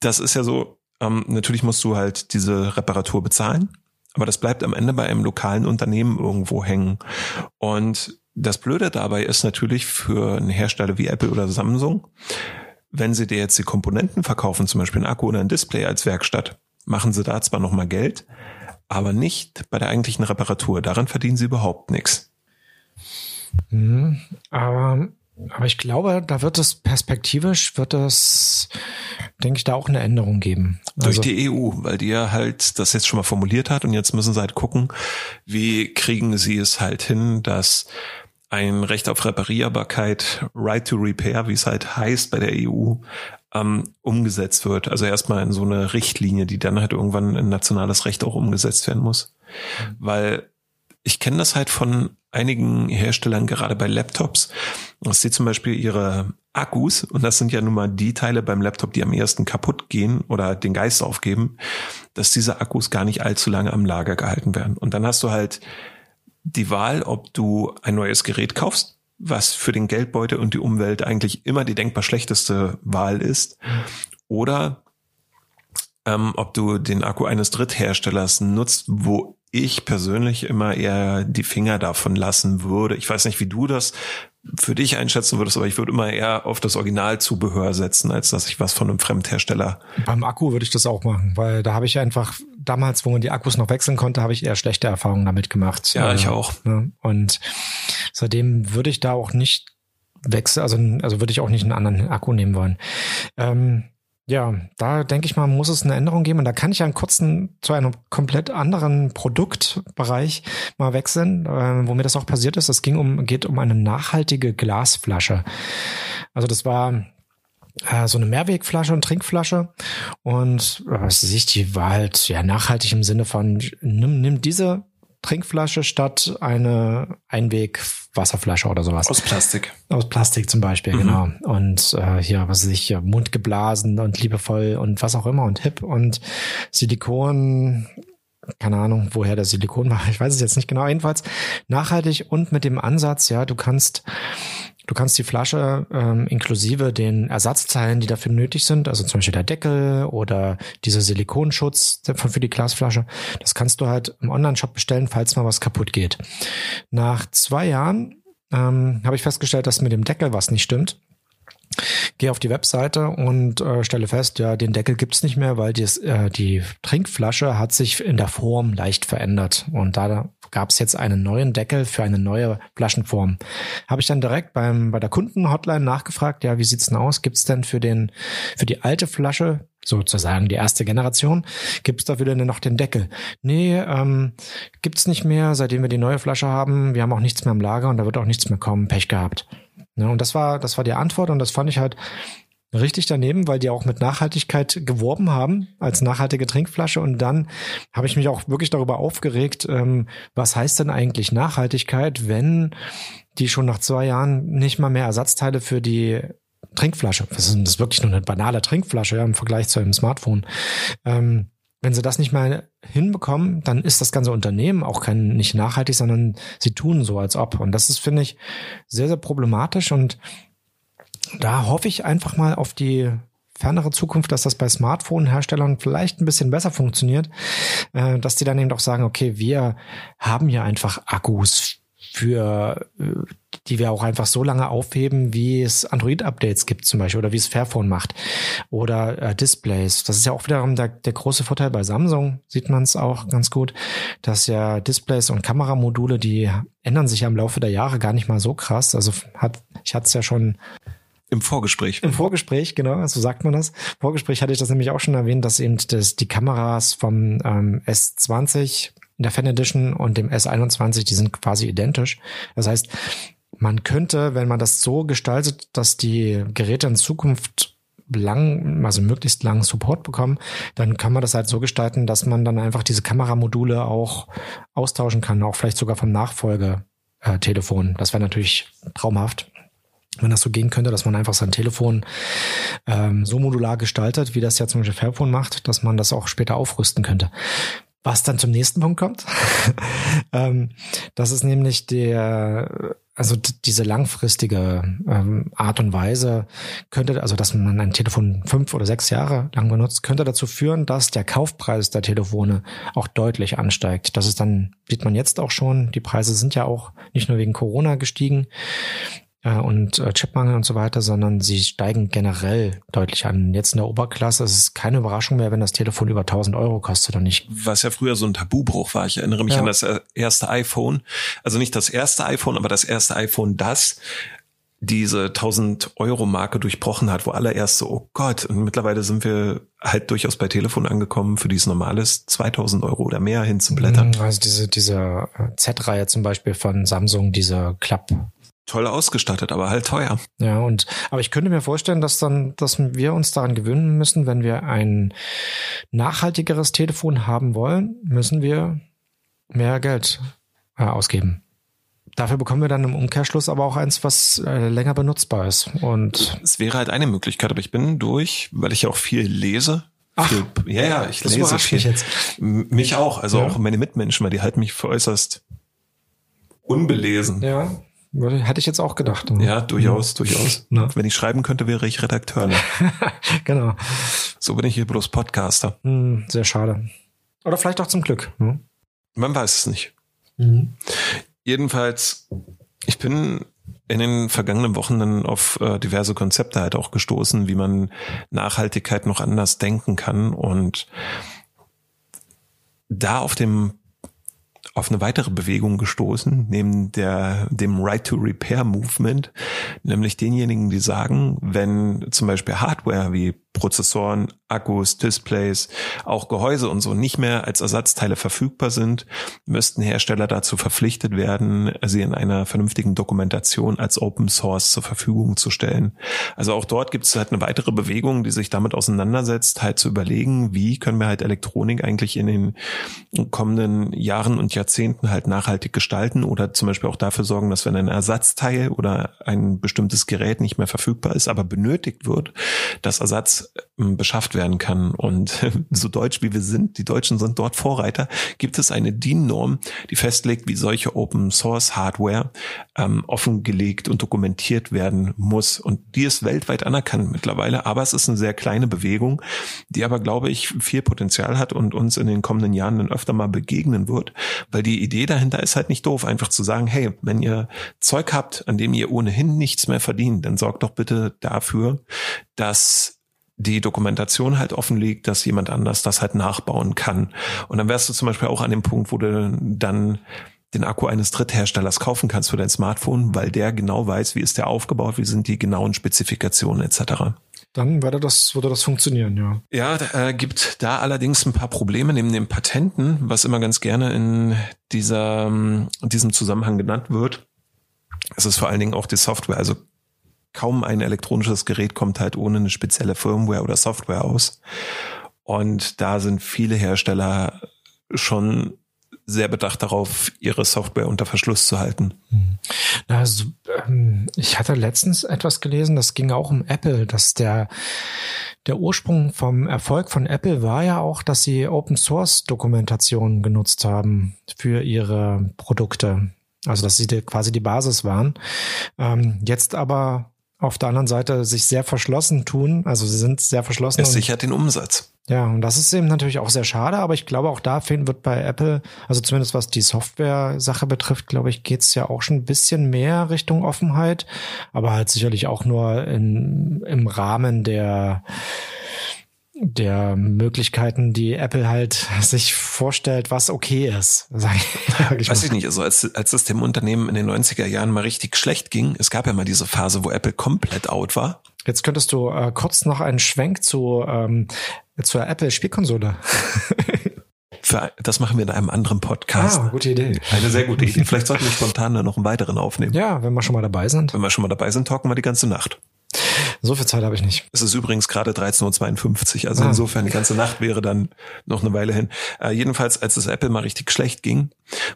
B: das ist ja so, ähm, natürlich musst du halt diese Reparatur bezahlen, aber das bleibt am Ende bei einem lokalen Unternehmen irgendwo hängen und das Blöde dabei ist natürlich für einen Hersteller wie Apple oder Samsung, wenn sie dir jetzt die Komponenten verkaufen, zum Beispiel ein Akku oder ein Display als Werkstatt, machen sie da zwar nochmal Geld, aber nicht bei der eigentlichen Reparatur. Daran verdienen sie überhaupt nichts.
C: Mhm, aber, aber ich glaube, da wird es perspektivisch, wird es, denke ich, da auch eine Änderung geben.
B: Also Durch die EU, weil die ja halt das jetzt schon mal formuliert hat und jetzt müssen sie halt gucken, wie kriegen sie es halt hin, dass ein Recht auf Reparierbarkeit, Right to Repair, wie es halt heißt bei der EU, ähm, umgesetzt wird. Also erstmal in so eine Richtlinie, die dann halt irgendwann in nationales Recht auch umgesetzt werden muss. Mhm. Weil ich kenne das halt von einigen Herstellern, gerade bei Laptops, dass sie zum Beispiel ihre Akkus, und das sind ja nun mal die Teile beim Laptop, die am ersten kaputt gehen oder den Geist aufgeben, dass diese Akkus gar nicht allzu lange am Lager gehalten werden. Und dann hast du halt die Wahl, ob du ein neues Gerät kaufst, was für den Geldbeutel und die Umwelt eigentlich immer die denkbar schlechteste Wahl ist, oder ähm, ob du den Akku eines Drittherstellers nutzt, wo ich persönlich immer eher die Finger davon lassen würde. Ich weiß nicht, wie du das für dich einschätzen würdest, aber ich würde immer eher auf das Originalzubehör setzen, als dass ich was von einem Fremdhersteller.
C: Beim Akku würde ich das auch machen, weil da habe ich einfach damals, wo man die Akkus noch wechseln konnte, habe ich eher schlechte Erfahrungen damit gemacht.
B: Ja, ich auch.
C: Ne? Und seitdem würde ich da auch nicht wechseln, also, also würde ich auch nicht einen anderen Akku nehmen wollen. Ähm, ja, da denke ich mal, muss es eine Änderung geben. Und da kann ich ja einen kurzen zu einem komplett anderen Produktbereich mal wechseln, äh, wo mir das auch passiert ist. Es ging um, geht um eine nachhaltige Glasflasche. Also das war äh, so eine Mehrwegflasche und Trinkflasche. Und äh, was weiß ich, die war halt ja nachhaltig im Sinne von, nimm, nimm diese Trinkflasche statt eine Einweg-Wasserflasche oder sowas.
B: Aus Plastik.
C: Aus Plastik zum Beispiel, mhm. genau. Und äh, hier, was weiß ich, ja, mundgeblasen und liebevoll und was auch immer und hip und Silikon, keine Ahnung, woher der Silikon war, ich weiß es jetzt nicht genau. Jedenfalls nachhaltig und mit dem Ansatz, ja, du kannst Du kannst die Flasche ähm, inklusive den Ersatzteilen, die dafür nötig sind, also zum Beispiel der Deckel oder dieser Silikonschutz für die Glasflasche, das kannst du halt im Online-Shop bestellen, falls mal was kaputt geht. Nach zwei Jahren ähm, habe ich festgestellt, dass mit dem Deckel was nicht stimmt. Gehe auf die Webseite und äh, stelle fest, ja, den Deckel gibt's nicht mehr, weil dies, äh, die Trinkflasche hat sich in der Form leicht verändert. Und da gab's jetzt einen neuen Deckel für eine neue Flaschenform. Habe ich dann direkt beim bei der Kundenhotline nachgefragt, ja, wie sieht's denn aus? Gibt's denn für den für die alte Flasche sozusagen die erste Generation, gibt's dafür denn noch den Deckel? Nee, ähm, gibt's nicht mehr, seitdem wir die neue Flasche haben. Wir haben auch nichts mehr im Lager und da wird auch nichts mehr kommen. Pech gehabt. Ja, und das war, das war die Antwort und das fand ich halt richtig daneben, weil die auch mit Nachhaltigkeit geworben haben als nachhaltige Trinkflasche. Und dann habe ich mich auch wirklich darüber aufgeregt, ähm, was heißt denn eigentlich Nachhaltigkeit, wenn die schon nach zwei Jahren nicht mal mehr Ersatzteile für die Trinkflasche, das ist, das ist wirklich nur eine banale Trinkflasche ja, im Vergleich zu einem Smartphone, ähm, wenn sie das nicht mal hinbekommen, dann ist das ganze Unternehmen auch kein nicht nachhaltig, sondern sie tun so als ob. Und das ist, finde ich, sehr, sehr problematisch. Und da hoffe ich einfach mal auf die fernere Zukunft, dass das bei Smartphone-Herstellern vielleicht ein bisschen besser funktioniert, äh, dass die dann eben doch sagen, okay, wir haben hier einfach Akkus für äh, die wir auch einfach so lange aufheben, wie es Android-Updates gibt zum Beispiel oder wie es Fairphone macht oder äh, Displays. Das ist ja auch wiederum der, der große Vorteil bei Samsung, sieht man es auch ganz gut, dass ja Displays und Kameramodule, die ändern sich ja im Laufe der Jahre gar nicht mal so krass. Also hat, ich hatte es ja schon
B: im Vorgespräch.
C: Im Vorgespräch, genau, so sagt man das. Im Vorgespräch hatte ich das nämlich auch schon erwähnt, dass eben das, die Kameras vom ähm, S20 in der Fan Edition und dem S21, die sind quasi identisch. Das heißt, man könnte, wenn man das so gestaltet, dass die Geräte in Zukunft lang, also möglichst langen Support bekommen, dann kann man das halt so gestalten, dass man dann einfach diese Kameramodule auch austauschen kann, auch vielleicht sogar vom Nachfolgetelefon. Das wäre natürlich traumhaft wenn das so gehen könnte, dass man einfach sein Telefon ähm, so modular gestaltet, wie das ja zum Beispiel Fairphone macht, dass man das auch später aufrüsten könnte. Was dann zum nächsten Punkt kommt, ähm, das ist nämlich der, also diese langfristige ähm, Art und Weise könnte, also dass man ein Telefon fünf oder sechs Jahre lang benutzt, könnte dazu führen, dass der Kaufpreis der Telefone auch deutlich ansteigt. Das ist dann, sieht man jetzt auch schon, die Preise sind ja auch nicht nur wegen Corona gestiegen, äh, und äh, Chipmangel und so weiter, sondern sie steigen generell deutlich an. Jetzt in der Oberklasse ist es keine Überraschung mehr, wenn das Telefon über 1000 Euro kostet und nicht.
B: Was ja früher so ein Tabubruch war. Ich erinnere mich ja. an das äh, erste iPhone. Also nicht das erste iPhone, aber das erste iPhone, das diese 1000 Euro Marke durchbrochen hat, wo alle erst so, oh Gott, und mittlerweile sind wir halt durchaus bei Telefon angekommen, für dieses normales 2000 Euro oder mehr hinzublättern.
C: Also diese, diese Z-Reihe zum Beispiel von Samsung, diese Klapp,
B: toll ausgestattet, aber halt teuer.
C: Ja, und aber ich könnte mir vorstellen, dass dann, dass wir uns daran gewöhnen müssen, wenn wir ein nachhaltigeres Telefon haben wollen, müssen wir mehr Geld äh, ausgeben. Dafür bekommen wir dann im Umkehrschluss aber auch eins, was äh, länger benutzbar ist. Und
B: es wäre halt eine Möglichkeit, aber ich bin durch, weil ich ja auch viel lese.
C: Ach,
B: viel, ja, ja, ich lese viel.
C: Mich, jetzt.
B: mich auch, also ja. auch meine Mitmenschen, weil die halten mich für äußerst unbelesen.
C: Ja, Hätte ich jetzt auch gedacht.
B: Ne? Ja, durchaus, durchaus. Na? Wenn ich schreiben könnte, wäre ich Redakteur. Ne?
C: genau.
B: So bin ich hier bloß Podcaster.
C: Hm, sehr schade. Oder vielleicht auch zum Glück. Ne?
B: Man weiß es nicht. Mhm. Jedenfalls, ich bin in den vergangenen Wochen dann auf äh, diverse Konzepte halt auch gestoßen, wie man Nachhaltigkeit noch anders denken kann und da auf dem auf eine weitere Bewegung gestoßen, neben der, dem Right to Repair Movement, nämlich denjenigen, die sagen, wenn zum Beispiel Hardware wie Prozessoren, Akkus, Displays, auch Gehäuse und so nicht mehr als Ersatzteile verfügbar sind, müssten Hersteller dazu verpflichtet werden, sie in einer vernünftigen Dokumentation als Open Source zur Verfügung zu stellen. Also auch dort gibt es halt eine weitere Bewegung, die sich damit auseinandersetzt, halt zu überlegen, wie können wir halt Elektronik eigentlich in den kommenden Jahren und Jahrzehnten halt nachhaltig gestalten oder zum Beispiel auch dafür sorgen, dass wenn ein Ersatzteil oder ein bestimmtes Gerät nicht mehr verfügbar ist, aber benötigt wird, das Ersatz das ähm, beschafft werden kann. Und so deutsch wie wir sind, die Deutschen sind dort Vorreiter, gibt es eine DIN-Norm, die festlegt, wie solche Open Source Hardware ähm, offengelegt und dokumentiert werden muss. Und die ist weltweit anerkannt mittlerweile, aber es ist eine sehr kleine Bewegung, die aber, glaube ich, viel Potenzial hat und uns in den kommenden Jahren dann öfter mal begegnen wird, weil die Idee dahinter ist halt nicht doof, einfach zu sagen, hey, wenn ihr Zeug habt, an dem ihr ohnehin nichts mehr verdient, dann sorgt doch bitte dafür, dass die Dokumentation halt offen liegt, dass jemand anders das halt nachbauen kann. Und dann wärst du zum Beispiel auch an dem Punkt, wo du dann den Akku eines Drittherstellers kaufen kannst für dein Smartphone, weil der genau weiß, wie ist der aufgebaut, wie sind die genauen Spezifikationen etc.
C: Dann würde das, würde das funktionieren, ja.
B: Ja, äh, gibt da allerdings ein paar Probleme neben den Patenten, was immer ganz gerne in dieser, in diesem Zusammenhang genannt wird. Es ist vor allen Dingen auch die Software. Also kaum ein elektronisches Gerät kommt halt ohne eine spezielle Firmware oder Software aus. Und da sind viele Hersteller schon sehr bedacht darauf, ihre Software unter Verschluss zu halten.
C: Also, ähm, ich hatte letztens etwas gelesen, das ging auch um Apple, dass der, der Ursprung vom Erfolg von Apple war ja auch, dass sie Open Source Dokumentationen genutzt haben für ihre Produkte. Also, dass sie quasi die Basis waren. Ähm, jetzt aber auf der anderen Seite sich sehr verschlossen tun. Also sie sind sehr verschlossen.
B: Es sichert den Umsatz.
C: Ja, und das ist eben natürlich auch sehr schade, aber ich glaube, auch da wird bei Apple, also zumindest was die Software-Sache betrifft, glaube ich, geht's ja auch schon ein bisschen mehr Richtung Offenheit, aber halt sicherlich auch nur in, im Rahmen der der Möglichkeiten, die Apple halt sich vorstellt, was okay ist. Sag
B: ich, Weiß ich nicht, also als, als es dem Unternehmen in den 90er Jahren mal richtig schlecht ging, es gab ja mal diese Phase, wo Apple komplett out war.
C: Jetzt könntest du äh, kurz noch einen Schwenk zu ähm, zur Apple Spielkonsole.
B: Für, das machen wir in einem anderen Podcast.
C: Ah, gute Idee.
B: Eine sehr gute Idee. Vielleicht sollten wir spontan noch einen weiteren aufnehmen.
C: Ja, wenn wir schon mal dabei sind.
B: Wenn wir schon mal dabei sind, talken wir die ganze Nacht.
C: So viel Zeit habe ich nicht.
B: Es ist übrigens gerade 13.52 Uhr, also ah. insofern die ganze Nacht wäre dann noch eine Weile hin. Äh, jedenfalls, als es Apple mal richtig schlecht ging,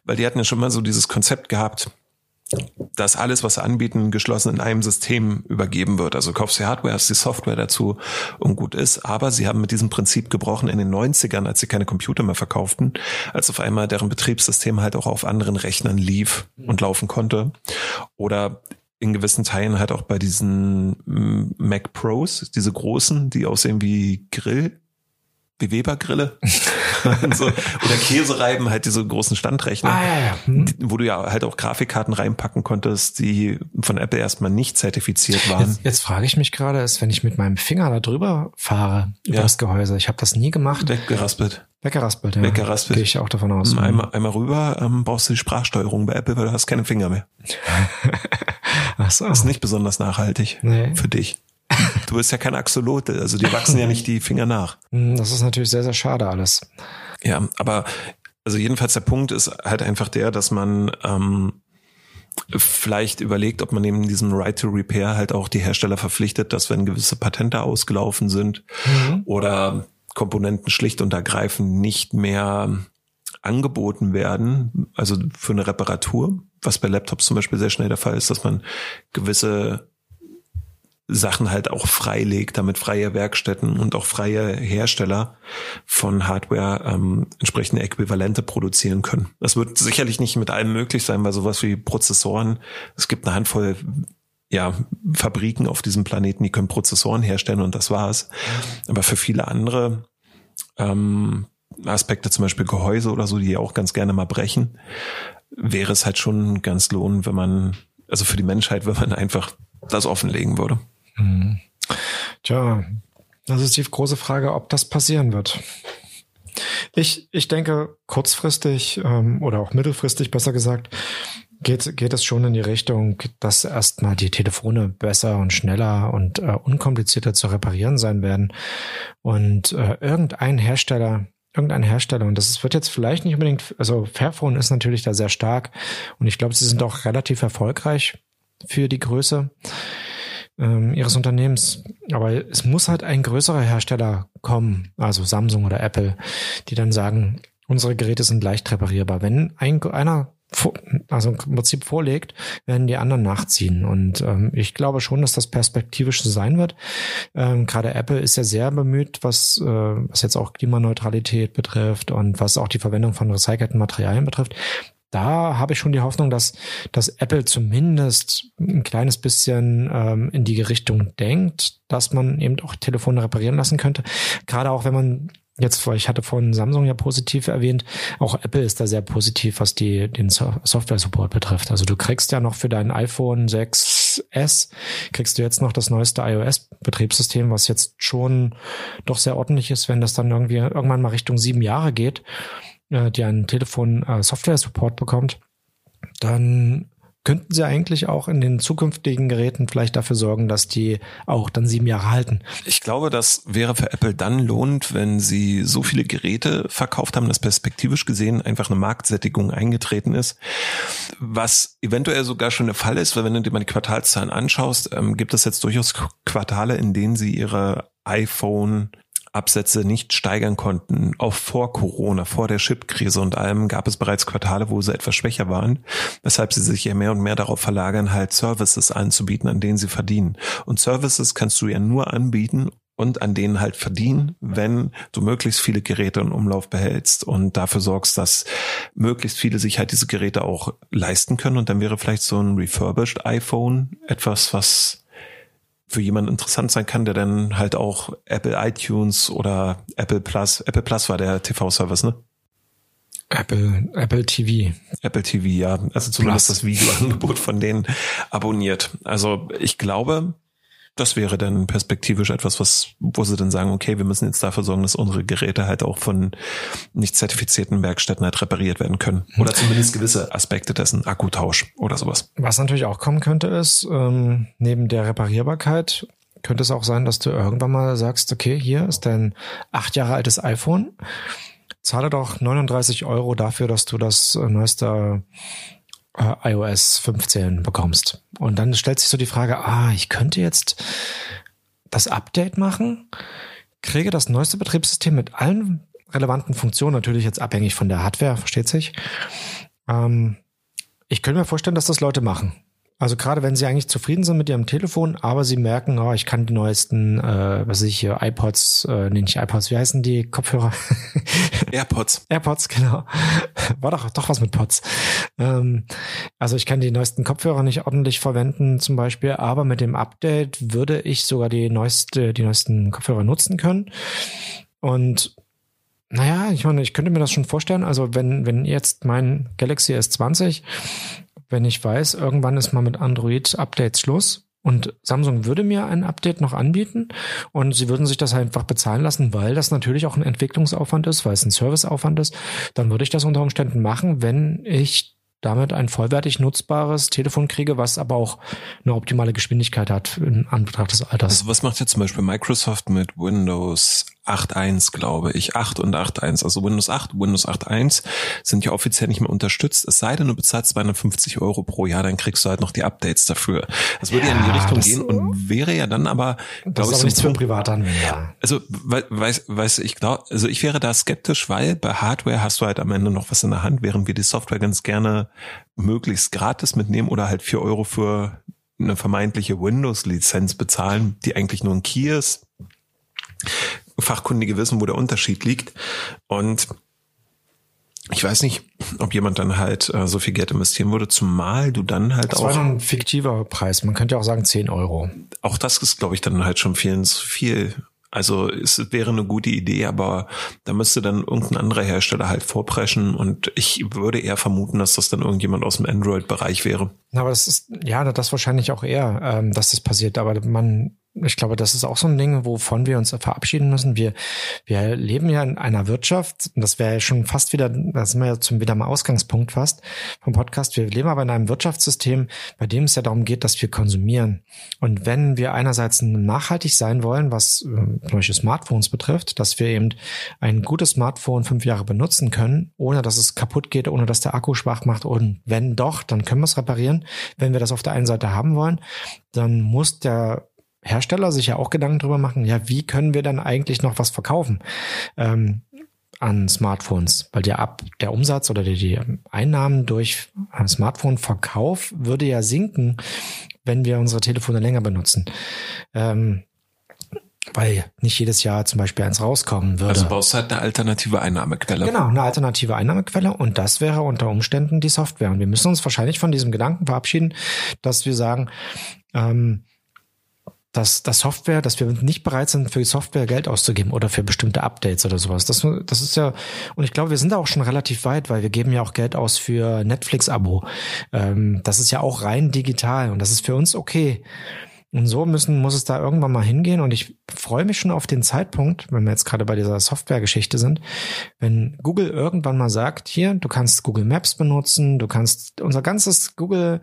B: weil die hatten ja schon mal so dieses Konzept gehabt, dass alles, was sie anbieten, geschlossen in einem System übergeben wird. Also kaufst du Hardware, hast die Software dazu und gut ist. Aber sie haben mit diesem Prinzip gebrochen in den 90ern, als sie keine Computer mehr verkauften, als auf einmal deren Betriebssystem halt auch auf anderen Rechnern lief und laufen konnte. Oder in gewissen Teilen halt auch bei diesen mm, Mac Pros, diese großen, die aussehen wie Grill, wie Weber-Grille so, oder Käsereiben, halt diese großen Standrechner, ah, ja, ja. Hm. wo du ja halt auch Grafikkarten reinpacken konntest, die von Apple erstmal nicht zertifiziert waren.
C: Jetzt, jetzt frage ich mich gerade, ist, wenn ich mit meinem Finger da drüber fahre über ja. das Gehäuse, ich habe das nie gemacht.
B: Weggeraspelt.
C: Weggeraspelt, ja.
B: Weggeraspelt.
C: Gehe ich auch davon aus.
B: Einmal, einmal rüber ähm, brauchst du die Sprachsteuerung bei Apple, weil du hast keine Finger mehr. Ach so. Das ist nicht besonders nachhaltig nee. für dich. Du bist ja kein Axolotl, also die wachsen ja nicht die Finger nach.
C: Hm, das ist natürlich sehr, sehr schade alles.
B: Ja, aber also jedenfalls der Punkt ist halt einfach der, dass man ähm, vielleicht überlegt, ob man neben diesem Right to Repair halt auch die Hersteller verpflichtet, dass wenn gewisse Patente ausgelaufen sind mhm. oder Komponenten schlicht und ergreifend nicht mehr angeboten werden, also für eine Reparatur, was bei Laptops zum Beispiel sehr schnell der Fall ist, dass man gewisse Sachen halt auch freilegt, damit freie Werkstätten und auch freie Hersteller von Hardware ähm, entsprechende Äquivalente produzieren können. Das wird sicherlich nicht mit allem möglich sein, weil sowas wie Prozessoren, es gibt eine Handvoll ja, Fabriken auf diesem Planeten, die können Prozessoren herstellen und das war's. Aber für viele andere ähm, Aspekte, zum Beispiel Gehäuse oder so, die auch ganz gerne mal brechen, wäre es halt schon ganz lohnend, wenn man, also für die Menschheit, wenn man einfach das offenlegen würde. Mhm.
C: Tja, das ist die große Frage, ob das passieren wird. Ich, ich denke, kurzfristig ähm, oder auch mittelfristig besser gesagt, geht, geht es schon in die Richtung, dass erstmal die Telefone besser und schneller und äh, unkomplizierter zu reparieren sein werden. Und äh, irgendein Hersteller, irgendein Hersteller, und das wird jetzt vielleicht nicht unbedingt, also Fairphone ist natürlich da sehr stark und ich glaube, sie sind auch relativ erfolgreich für die Größe ähm, ihres Unternehmens. Aber es muss halt ein größerer Hersteller kommen, also Samsung oder Apple, die dann sagen, unsere Geräte sind leicht reparierbar. Wenn ein, einer also im Prinzip vorlegt, werden die anderen nachziehen. Und ähm, ich glaube schon, dass das perspektivisch so sein wird. Ähm, Gerade Apple ist ja sehr bemüht, was, äh, was jetzt auch Klimaneutralität betrifft und was auch die Verwendung von recycelten Materialien betrifft da habe ich schon die Hoffnung, dass, dass Apple zumindest ein kleines bisschen ähm, in die Richtung denkt, dass man eben auch Telefone reparieren lassen könnte. Gerade auch wenn man jetzt, ich hatte von Samsung ja positiv erwähnt, auch Apple ist da sehr positiv, was die, den Software-Support betrifft. Also du kriegst ja noch für dein iPhone 6S, kriegst du jetzt noch das neueste iOS-Betriebssystem, was jetzt schon doch sehr ordentlich ist, wenn das dann irgendwie irgendwann mal Richtung sieben Jahre geht, äh, die ein Telefon äh, Software-Support bekommt, dann könnten sie eigentlich auch in den zukünftigen Geräten vielleicht dafür sorgen, dass die auch dann sieben Jahre halten.
B: Ich glaube, das wäre für Apple dann lohnend, wenn sie so viele Geräte verkauft haben, dass perspektivisch gesehen einfach eine Marktsättigung eingetreten ist. Was eventuell sogar schon der Fall ist, weil wenn du dir mal die Quartalszahlen anschaust, ähm, gibt es jetzt durchaus Quartale, in denen sie ihre iPhone Absätze nicht steigern konnten, auch vor Corona, vor der Chip-Krise und allem gab es bereits Quartale, wo sie etwas schwächer waren, weshalb sie sich ja mehr und mehr darauf verlagern, halt Services anzubieten, an denen sie verdienen. Und Services kannst du ja nur anbieten und an denen halt verdienen, wenn du möglichst viele Geräte in Umlauf behältst und dafür sorgst, dass möglichst viele sich halt diese Geräte auch leisten können. Und dann wäre vielleicht so ein refurbished iPhone etwas, was für jemanden interessant sein kann, der dann halt auch Apple iTunes oder Apple Plus, Apple Plus war der TV-Service, ne?
C: Apple, Apple TV.
B: Apple TV, ja. Also zumindest Plus. das Videoangebot von denen abonniert. Also ich glaube, das wäre dann perspektivisch etwas, was, wo sie dann sagen, okay, wir müssen jetzt dafür sorgen, dass unsere Geräte halt auch von nicht zertifizierten Werkstätten halt repariert werden können. Mhm. Oder zumindest gewisse Aspekte dessen, Akkutausch oder sowas.
C: Was natürlich auch kommen könnte, ist, ähm, neben der Reparierbarkeit könnte es auch sein, dass du irgendwann mal sagst, okay, hier ist dein acht Jahre altes iPhone. Zahle doch 39 Euro dafür, dass du das äh, neueste äh, iOS 15 bekommst. Und dann stellt sich so die Frage, ah, ich könnte jetzt das Update machen, kriege das neueste Betriebssystem mit allen relevanten Funktionen, natürlich jetzt abhängig von der Hardware, versteht sich. Ähm, ich könnte mir vorstellen, dass das Leute machen. Also gerade wenn sie eigentlich zufrieden sind mit ihrem Telefon, aber sie merken, oh, ich kann die neuesten, äh, was weiß ich hier, iPods, äh, nee, nicht iPods, wie heißen die Kopfhörer?
B: AirPods.
C: AirPods, genau. War doch doch was mit Pods. Ähm, also ich kann die neuesten Kopfhörer nicht ordentlich verwenden zum Beispiel, aber mit dem Update würde ich sogar die neueste, die neuesten Kopfhörer nutzen können. Und naja, ich meine, ich könnte mir das schon vorstellen. Also wenn, wenn jetzt mein Galaxy S20 wenn ich weiß, irgendwann ist mal mit Android-Updates Schluss und Samsung würde mir ein Update noch anbieten und sie würden sich das einfach bezahlen lassen, weil das natürlich auch ein Entwicklungsaufwand ist, weil es ein Serviceaufwand ist, dann würde ich das unter Umständen machen, wenn ich damit ein vollwertig nutzbares Telefon kriege, was aber auch eine optimale Geschwindigkeit hat in Anbetracht des Alters.
B: Also was macht jetzt zum Beispiel Microsoft mit Windows 8.1, glaube ich. 8 und 8.1. Also Windows 8, Windows 8.1 sind ja offiziell nicht mehr unterstützt. Es sei denn, du bezahlst 250 Euro pro Jahr, dann kriegst du halt noch die Updates dafür. Das würde ja, ja in die Richtung gehen und wäre ja dann aber,
C: das ist aber nichts für Privatanwender.
B: Also, weiß, weiß ich glaube, also ich wäre da skeptisch, weil bei Hardware hast du halt am Ende noch was in der Hand, während wir die Software ganz gerne möglichst gratis mitnehmen oder halt vier Euro für eine vermeintliche Windows-Lizenz bezahlen, die eigentlich nur ein Key ist Fachkundige wissen, wo der Unterschied liegt. Und ich weiß nicht, ob jemand dann halt äh, so viel Geld investieren würde, zumal du dann halt
C: das
B: auch.
C: Das war ein fiktiver Preis. Man könnte auch sagen 10 Euro.
B: Auch das ist, glaube ich, dann halt schon vielen zu viel. Also es wäre eine gute Idee, aber da müsste dann irgendein anderer Hersteller halt vorpreschen und ich würde eher vermuten, dass das dann irgendjemand aus dem Android-Bereich wäre.
C: Aber das ist, ja, das wahrscheinlich auch eher, ähm, dass das passiert. Aber man ich glaube, das ist auch so ein Ding, wovon wir uns verabschieden müssen. Wir, wir leben ja in einer Wirtschaft, das wäre ja schon fast wieder, da sind wir ja zum wieder mal Ausgangspunkt fast vom Podcast. Wir leben aber in einem Wirtschaftssystem, bei dem es ja darum geht, dass wir konsumieren. Und wenn wir einerseits nachhaltig sein wollen, was äh, Beispiel Smartphones betrifft, dass wir eben ein gutes Smartphone fünf Jahre benutzen können, ohne dass es kaputt geht, ohne dass der Akku schwach macht. Und wenn doch, dann können wir es reparieren. Wenn wir das auf der einen Seite haben wollen, dann muss der Hersteller sich ja auch Gedanken drüber machen, ja, wie können wir dann eigentlich noch was verkaufen? Ähm, an Smartphones, weil der ab der Umsatz oder die Einnahmen durch Smartphone-Verkauf würde ja sinken, wenn wir unsere Telefone länger benutzen. Ähm, weil nicht jedes Jahr zum Beispiel eins rauskommen würde.
B: Also baust halt eine alternative Einnahmequelle.
C: Genau, eine alternative Einnahmequelle und das wäre unter Umständen die Software. Und wir müssen uns wahrscheinlich von diesem Gedanken verabschieden, dass wir sagen, ähm, dass das Software, dass wir nicht bereit sind, für die Software Geld auszugeben oder für bestimmte Updates oder sowas. Das, das ist ja, und ich glaube, wir sind da auch schon relativ weit, weil wir geben ja auch Geld aus für Netflix-Abo. Ähm, das ist ja auch rein digital und das ist für uns okay. Und so müssen, muss es da irgendwann mal hingehen. Und ich freue mich schon auf den Zeitpunkt, wenn wir jetzt gerade bei dieser Software-Geschichte sind, wenn Google irgendwann mal sagt, hier, du kannst Google Maps benutzen, du kannst unser ganzes Google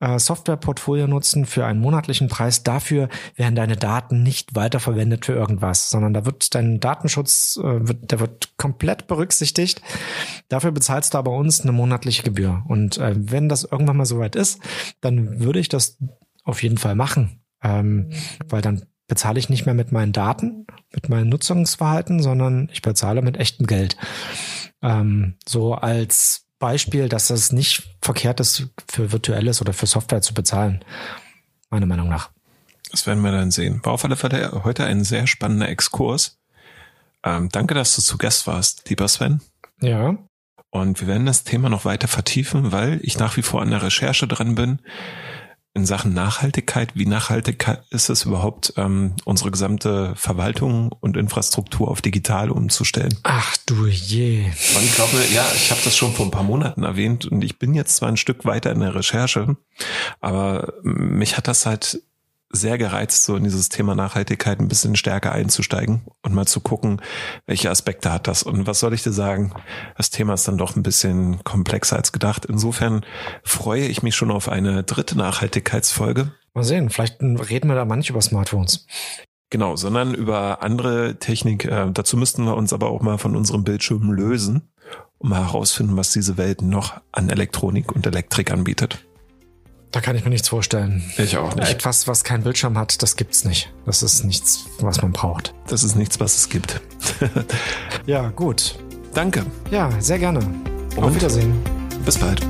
C: Softwareportfolio nutzen für einen monatlichen Preis. Dafür werden deine Daten nicht weiterverwendet für irgendwas, sondern da wird dein Datenschutz, äh, wird, der wird komplett berücksichtigt. Dafür bezahlst du aber uns eine monatliche Gebühr. Und äh, wenn das irgendwann mal soweit ist, dann würde ich das auf jeden Fall machen, ähm, weil dann bezahle ich nicht mehr mit meinen Daten, mit meinem Nutzungsverhalten, sondern ich bezahle mit echtem Geld. Ähm, so als Beispiel, dass das nicht verkehrt ist, für virtuelles oder für Software zu bezahlen. Meiner Meinung nach.
B: Das werden wir dann sehen. War auf alle Fälle heute ein sehr spannender Exkurs. Ähm, danke, dass du zu Gast warst, lieber Sven.
C: Ja.
B: Und wir werden das Thema noch weiter vertiefen, weil ich nach wie vor an der Recherche dran bin in Sachen Nachhaltigkeit, wie nachhaltig ist es überhaupt, ähm, unsere gesamte Verwaltung und Infrastruktur auf digital umzustellen?
C: Ach du je.
B: Und ich glaube, ja, ich habe das schon vor ein paar Monaten erwähnt und ich bin jetzt zwar ein Stück weiter in der Recherche, aber mich hat das halt sehr gereizt, so in dieses Thema Nachhaltigkeit ein bisschen stärker einzusteigen und mal zu gucken, welche Aspekte hat das. Und was soll ich dir sagen? Das Thema ist dann doch ein bisschen komplexer als gedacht. Insofern freue ich mich schon auf eine dritte Nachhaltigkeitsfolge.
C: Mal sehen, vielleicht reden wir da mal nicht über Smartphones.
B: Genau, sondern über andere Technik. Äh, dazu müssten wir uns aber auch mal von unserem Bildschirm lösen, um mal herausfinden, was diese Welt noch an Elektronik und Elektrik anbietet.
C: Da kann ich mir nichts vorstellen.
B: Ich auch nicht.
C: Etwas, was keinen Bildschirm hat, das gibt's nicht. Das ist nichts, was man braucht.
B: Das ist nichts, was es gibt.
C: ja, gut.
B: Danke.
C: Ja, sehr gerne. Und Auf Wiedersehen.
B: Bis bald.